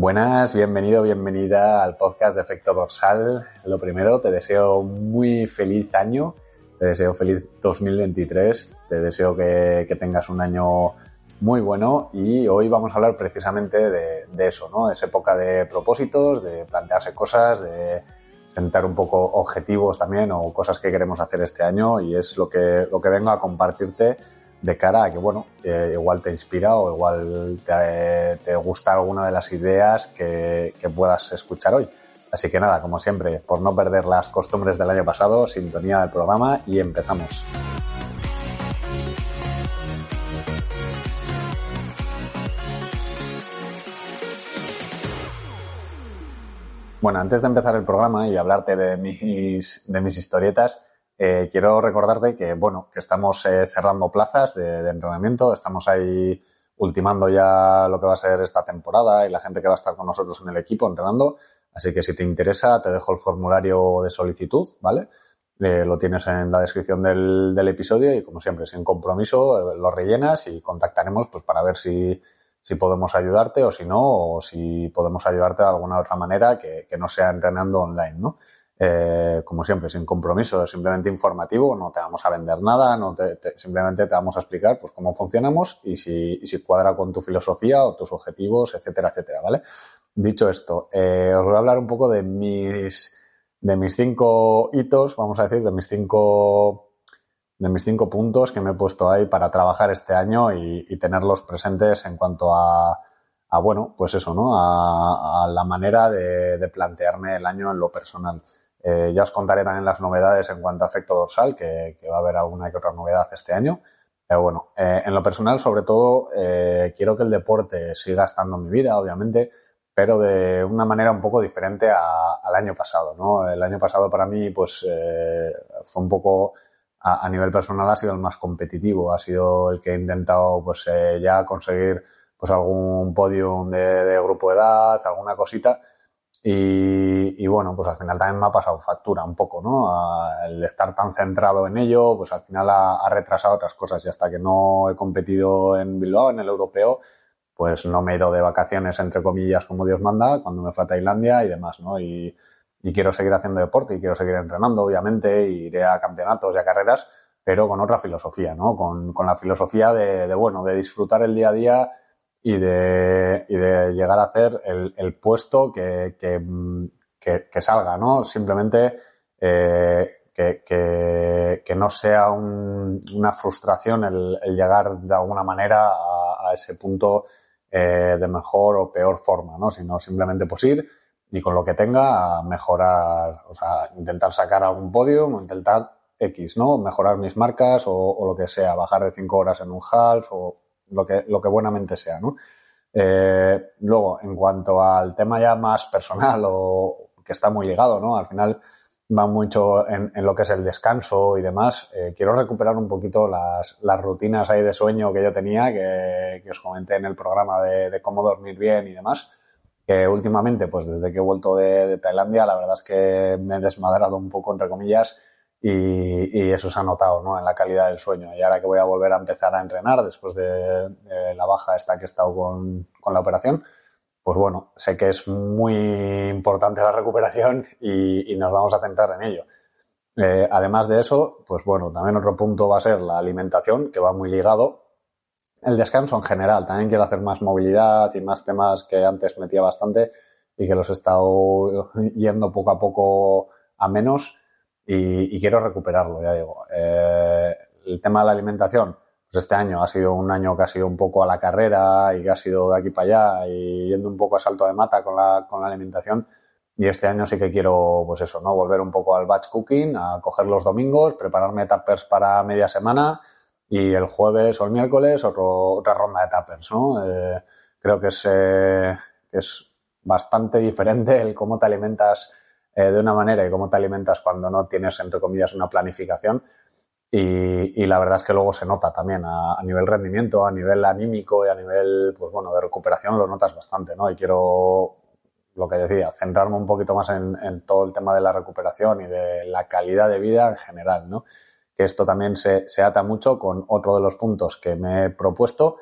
Buenas, bienvenido, bienvenida al podcast de Efecto Dorsal. Lo primero, te deseo muy feliz año, te deseo feliz 2023, te deseo que, tengas un año muy bueno y hoy vamos a hablar precisamente de, eso, ¿no? Es época de propósitos, de plantearse cosas, de sentar un poco objetivos también o cosas que queremos hacer este año y es lo que, lo que vengo a compartirte de cara a que, bueno, eh, igual te inspira o igual te, gusta alguna de las ideas que, que, puedas escuchar hoy. Así que nada, como siempre, por no perder las costumbres del año pasado, sintonía del programa y empezamos. Bueno, antes de empezar el programa y hablarte de mis, de mis historietas, eh, quiero recordarte que, bueno, que estamos eh, cerrando plazas de, entrenamiento, estamos ahí ultimando ya lo que va a ser esta temporada y la gente que va a estar con nosotros en el equipo entrenando. Así que si te interesa, te dejo el formulario de solicitud, ¿vale? Eh, lo tienes en la descripción del, del, episodio y como siempre, sin compromiso, lo rellenas y contactaremos pues para ver si, si podemos ayudarte o si no, o si podemos ayudarte de alguna otra manera que, que no sea entrenando online, ¿no? Eh, como siempre, sin compromiso, simplemente informativo, no te vamos a vender nada, no te, simplemente te vamos a explicar pues, cómo funcionamos y si, y si, cuadra con tu filosofía o tus objetivos, etcétera, etcétera, ¿vale? Dicho esto, eh, os voy a hablar un poco de mis, de mis cinco hitos, vamos a decir, de mis cinco, de mis cinco puntos que me he puesto ahí para trabajar este año y, y tenerlos presentes en cuanto a, a, bueno, pues eso, ¿no? A, a la manera de, de plantearme el año en lo personal. Eh, ya os contaré también las novedades en cuanto a efecto dorsal, que, que va a haber alguna que otra novedad este año. Pero bueno, eh, en lo personal, sobre todo, eh, quiero que el deporte siga estando en mi vida, obviamente, pero de una manera un poco diferente a, al año pasado, ¿no? El año pasado para mí, pues, eh, fue un poco, a, a, nivel personal, ha sido el más competitivo, ha sido el que he intentado, pues, eh, ya conseguir, pues, algún podium de, de grupo de edad, alguna cosita, y, y, bueno, pues al final también me ha pasado factura un poco, ¿no? El estar tan centrado en ello, pues al final ha, ha, retrasado otras cosas y hasta que no he competido en Bilbao, en el europeo, pues no me he ido de vacaciones, entre comillas, como Dios manda, cuando me fue a Tailandia y demás, ¿no? Y, y quiero seguir haciendo deporte y quiero seguir entrenando, obviamente, y iré a campeonatos y a carreras, pero con otra filosofía, ¿no? Con, con la filosofía de, de, bueno, de disfrutar el día a día y de, y de llegar a hacer el, el puesto que, que, que, que, salga, ¿no? Simplemente eh, que, no sea un, una frustración el, el, llegar de alguna manera a, a ese punto eh, de mejor o peor forma, ¿no? Sino simplemente pues ir y con lo que tenga mejorar, o sea, intentar sacar algún podio, intentar X, ¿no? Mejorar mis marcas o, o lo que sea, bajar de cinco horas en un half o lo que, lo que buenamente sea, ¿no? Eh, luego, en cuanto al tema ya más personal o que está muy ligado, ¿no? Al final va mucho en, en lo que es el descanso y demás. Eh, quiero recuperar un poquito las, las, rutinas ahí de sueño que yo tenía, que, que os comenté en el programa de, de, cómo dormir bien y demás. Que últimamente, pues desde que he vuelto de, de Tailandia, la verdad es que me he desmadrado un poco, entre comillas, y, y, eso se ha notado ¿no? en la calidad del sueño. Y ahora que voy a volver a empezar a entrenar después de, de la baja esta que he estado con, con, la operación, pues bueno, sé que es muy importante la recuperación y, y nos vamos a centrar en ello. Eh, además de eso, pues bueno, también otro punto va a ser la alimentación, que va muy ligado. El descanso en general, también quiero hacer más movilidad y más temas que antes metía bastante y que los he estado yendo poco a poco a menos y, y quiero recuperarlo, ya digo. Eh, el tema de la alimentación, pues este año ha sido un año que ha sido un poco a la carrera y que ha sido de aquí para allá y yendo un poco a salto de mata con la, con la alimentación. Y este año sí que quiero, pues eso, ¿no? Volver un poco al batch cooking, a coger los domingos, prepararme tuppers para media semana y el jueves o el miércoles otro, otra ronda de tuppers, ¿no? Eh, creo que es, eh, es bastante diferente el cómo te alimentas eh, de una manera y cómo te alimentas cuando no tienes, entre comillas, una planificación. Y, la verdad es que luego se nota también a, nivel rendimiento, a nivel anímico y a nivel, pues bueno, de recuperación lo notas bastante, ¿no? Y quiero, lo que decía, centrarme un poquito más en, todo el tema de la recuperación y de la calidad de vida en general, ¿no? Que esto también se, se ata mucho con otro de los puntos que me he propuesto,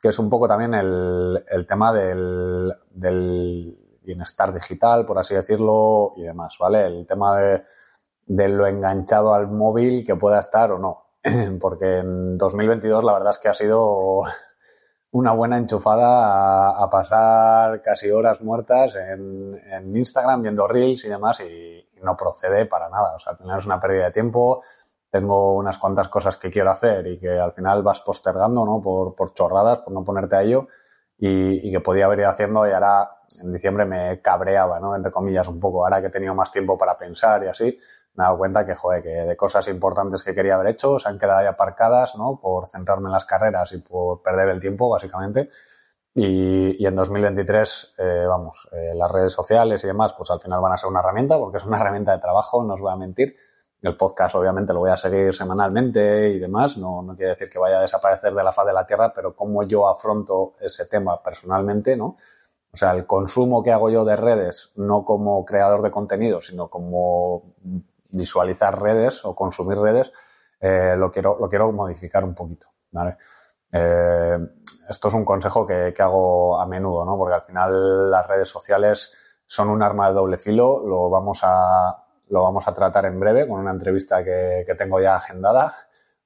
que es un poco también el, el tema del, del bienestar digital, por así decirlo, y demás, ¿vale? El tema de, lo enganchado al móvil que pueda estar o no. Porque en 2022 la verdad es que ha sido una buena enchufada a, pasar casi horas muertas en, Instagram viendo reels y demás y, no procede para nada. O sea, al una pérdida de tiempo. Tengo unas cuantas cosas que quiero hacer y que al final vas postergando, ¿no? Por, por chorradas, por no ponerte a ello y, y que podía haber ido haciendo y ahora en diciembre me cabreaba, ¿no? Entre comillas, un poco. Ahora que he tenido más tiempo para pensar y así, me he dado cuenta que, joder, que de cosas importantes que quería haber hecho se han quedado ahí aparcadas, ¿no? Por centrarme en las carreras y por perder el tiempo, básicamente. Y, y en 2023, eh, vamos, eh, las redes sociales y demás, pues al final van a ser una herramienta, porque es una herramienta de trabajo, no os voy a mentir. El podcast obviamente lo voy a seguir semanalmente y demás, no, no quiere decir que vaya a desaparecer de la faz de la Tierra, pero cómo yo afronto ese tema personalmente, ¿no? O sea, el consumo que hago yo de redes, no como creador de contenido, sino como visualizar redes o consumir redes, eh, lo, quiero, lo quiero modificar un poquito. Eh, esto es un consejo que, que, hago a menudo, ¿no? Porque al final las redes sociales son un arma de doble filo, lo vamos a, lo vamos a tratar en breve con una entrevista que, que tengo ya agendada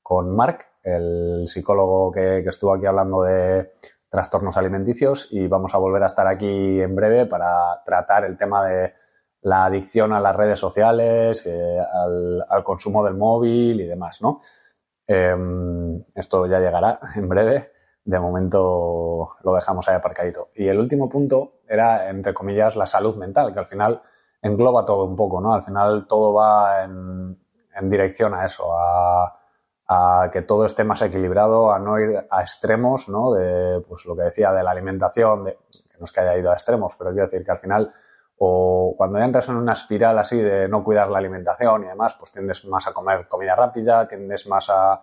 con Mark, el psicólogo que, que estuvo aquí hablando de trastornos alimenticios y vamos a volver a estar aquí en breve para tratar el tema de la adicción a las redes sociales, eh, al, consumo del móvil y demás, ¿no? Em, esto ya llegará en breve. De momento lo dejamos ahí aparcadito. Y el último punto era, entre comillas, la salud mental, que al final engloba todo un poco, ¿no? Al final todo va en, en dirección a eso, a, que todo esté más equilibrado, a no ir a extremos, ¿no? De, pues lo que decía de la alimentación, que no es que haya ido a extremos, pero quiero decir que al final, o cuando entras en una espiral así de no cuidar la alimentación y demás, pues tiendes más a comer comida rápida, tiendes más a,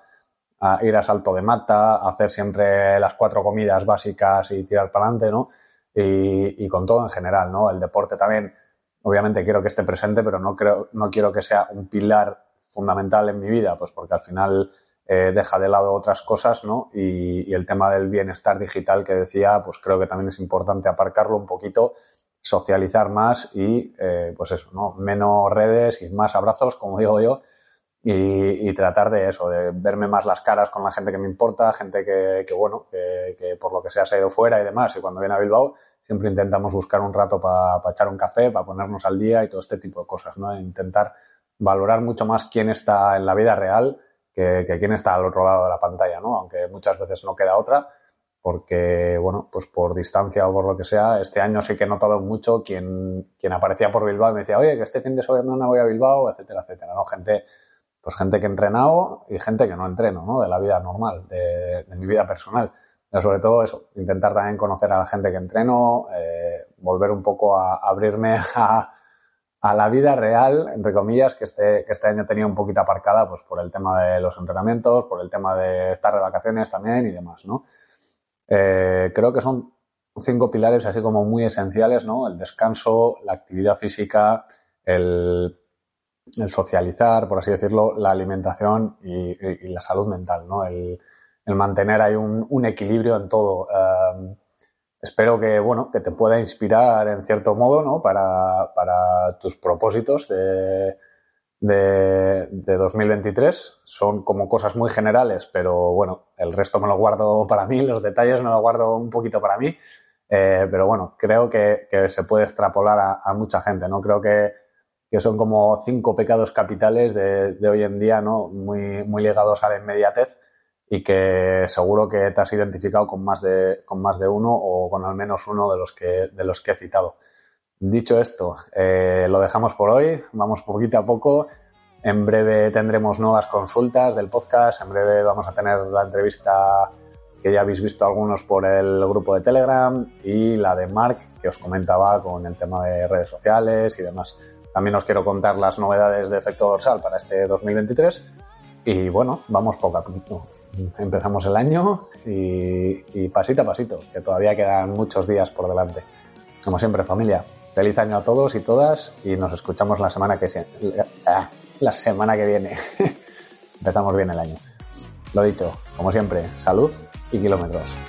a ir a salto de mata, a hacer siempre las cuatro comidas básicas y tirar para adelante, ¿no? Y, y, con todo en general, ¿no? El deporte también, obviamente quiero que esté presente, pero no creo, no quiero que sea un pilar fundamental en mi vida, pues porque al final eh, deja de lado otras cosas, ¿no? Y, el tema del bienestar digital que decía, pues creo que también es importante aparcarlo un poquito, socializar más y, eh, pues eso, ¿no? Menos redes y más abrazos, como digo yo, y, tratar de eso, de verme más las caras con la gente que me importa, gente que, bueno, que, por lo que sea se ha ido fuera y demás, y cuando viene a Bilbao siempre intentamos buscar un rato para echar un café, para ponernos al día y todo este tipo de cosas, ¿no? Intentar valorar mucho más quién está en la vida real que, quién está al otro lado de la pantalla, ¿no? Aunque muchas veces no queda otra, porque, bueno, pues por distancia o por lo que sea, este año sí que he notado mucho quien, quien aparecía por Bilbao y me decía, oye, que este fin de semana voy a Bilbao, etcétera, etcétera, ¿no? Gente, pues gente que he y gente que no entreno, ¿no? De la vida normal, de, mi vida personal. Pero sobre todo eso, intentar también conocer a la gente que entreno, eh, volver un poco a abrirme a, a la vida real, entre comillas, que este, que este año tenía un poquito aparcada, pues por el tema de los entrenamientos, por el tema de estar de vacaciones también y demás, ¿no? Eh, creo que son cinco pilares así como muy esenciales, ¿no? El descanso, la actividad física, el, socializar, por así decirlo, la alimentación y, la salud mental, ¿no? El, mantener ahí un, un, equilibrio en todo. Eh, espero que, bueno, que te pueda inspirar en cierto modo, ¿no? Para, para tus propósitos de, de, de, 2023. Son como cosas muy generales, pero bueno, el resto me lo guardo para mí, los detalles me lo guardo un poquito para mí. Eh, pero bueno, creo que, que, se puede extrapolar a, mucha gente, ¿no? Creo que, que son como cinco pecados capitales de, de hoy en día, ¿no? Muy, muy ligados a la inmediatez y que seguro que te has identificado con más de, con más de uno o con al menos uno de los que, de los que he citado. Dicho esto, eh, lo dejamos por hoy, vamos poquito a poco. En breve tendremos nuevas consultas del podcast, en breve vamos a tener la entrevista que ya habéis visto algunos por el grupo de Telegram, y la de Mark, que os comentaba con el tema de redes sociales y demás. También os quiero contar las novedades de efecto dorsal para este 2023. Y bueno, vamos poco a poco. Empezamos el año y, pasito a pasito, que todavía quedan muchos días por delante. Como siempre, familia, feliz año a todos y todas y nos escuchamos la semana que, ah, la semana que viene. Empezamos bien el año. Lo dicho, como siempre, salud y kilómetros.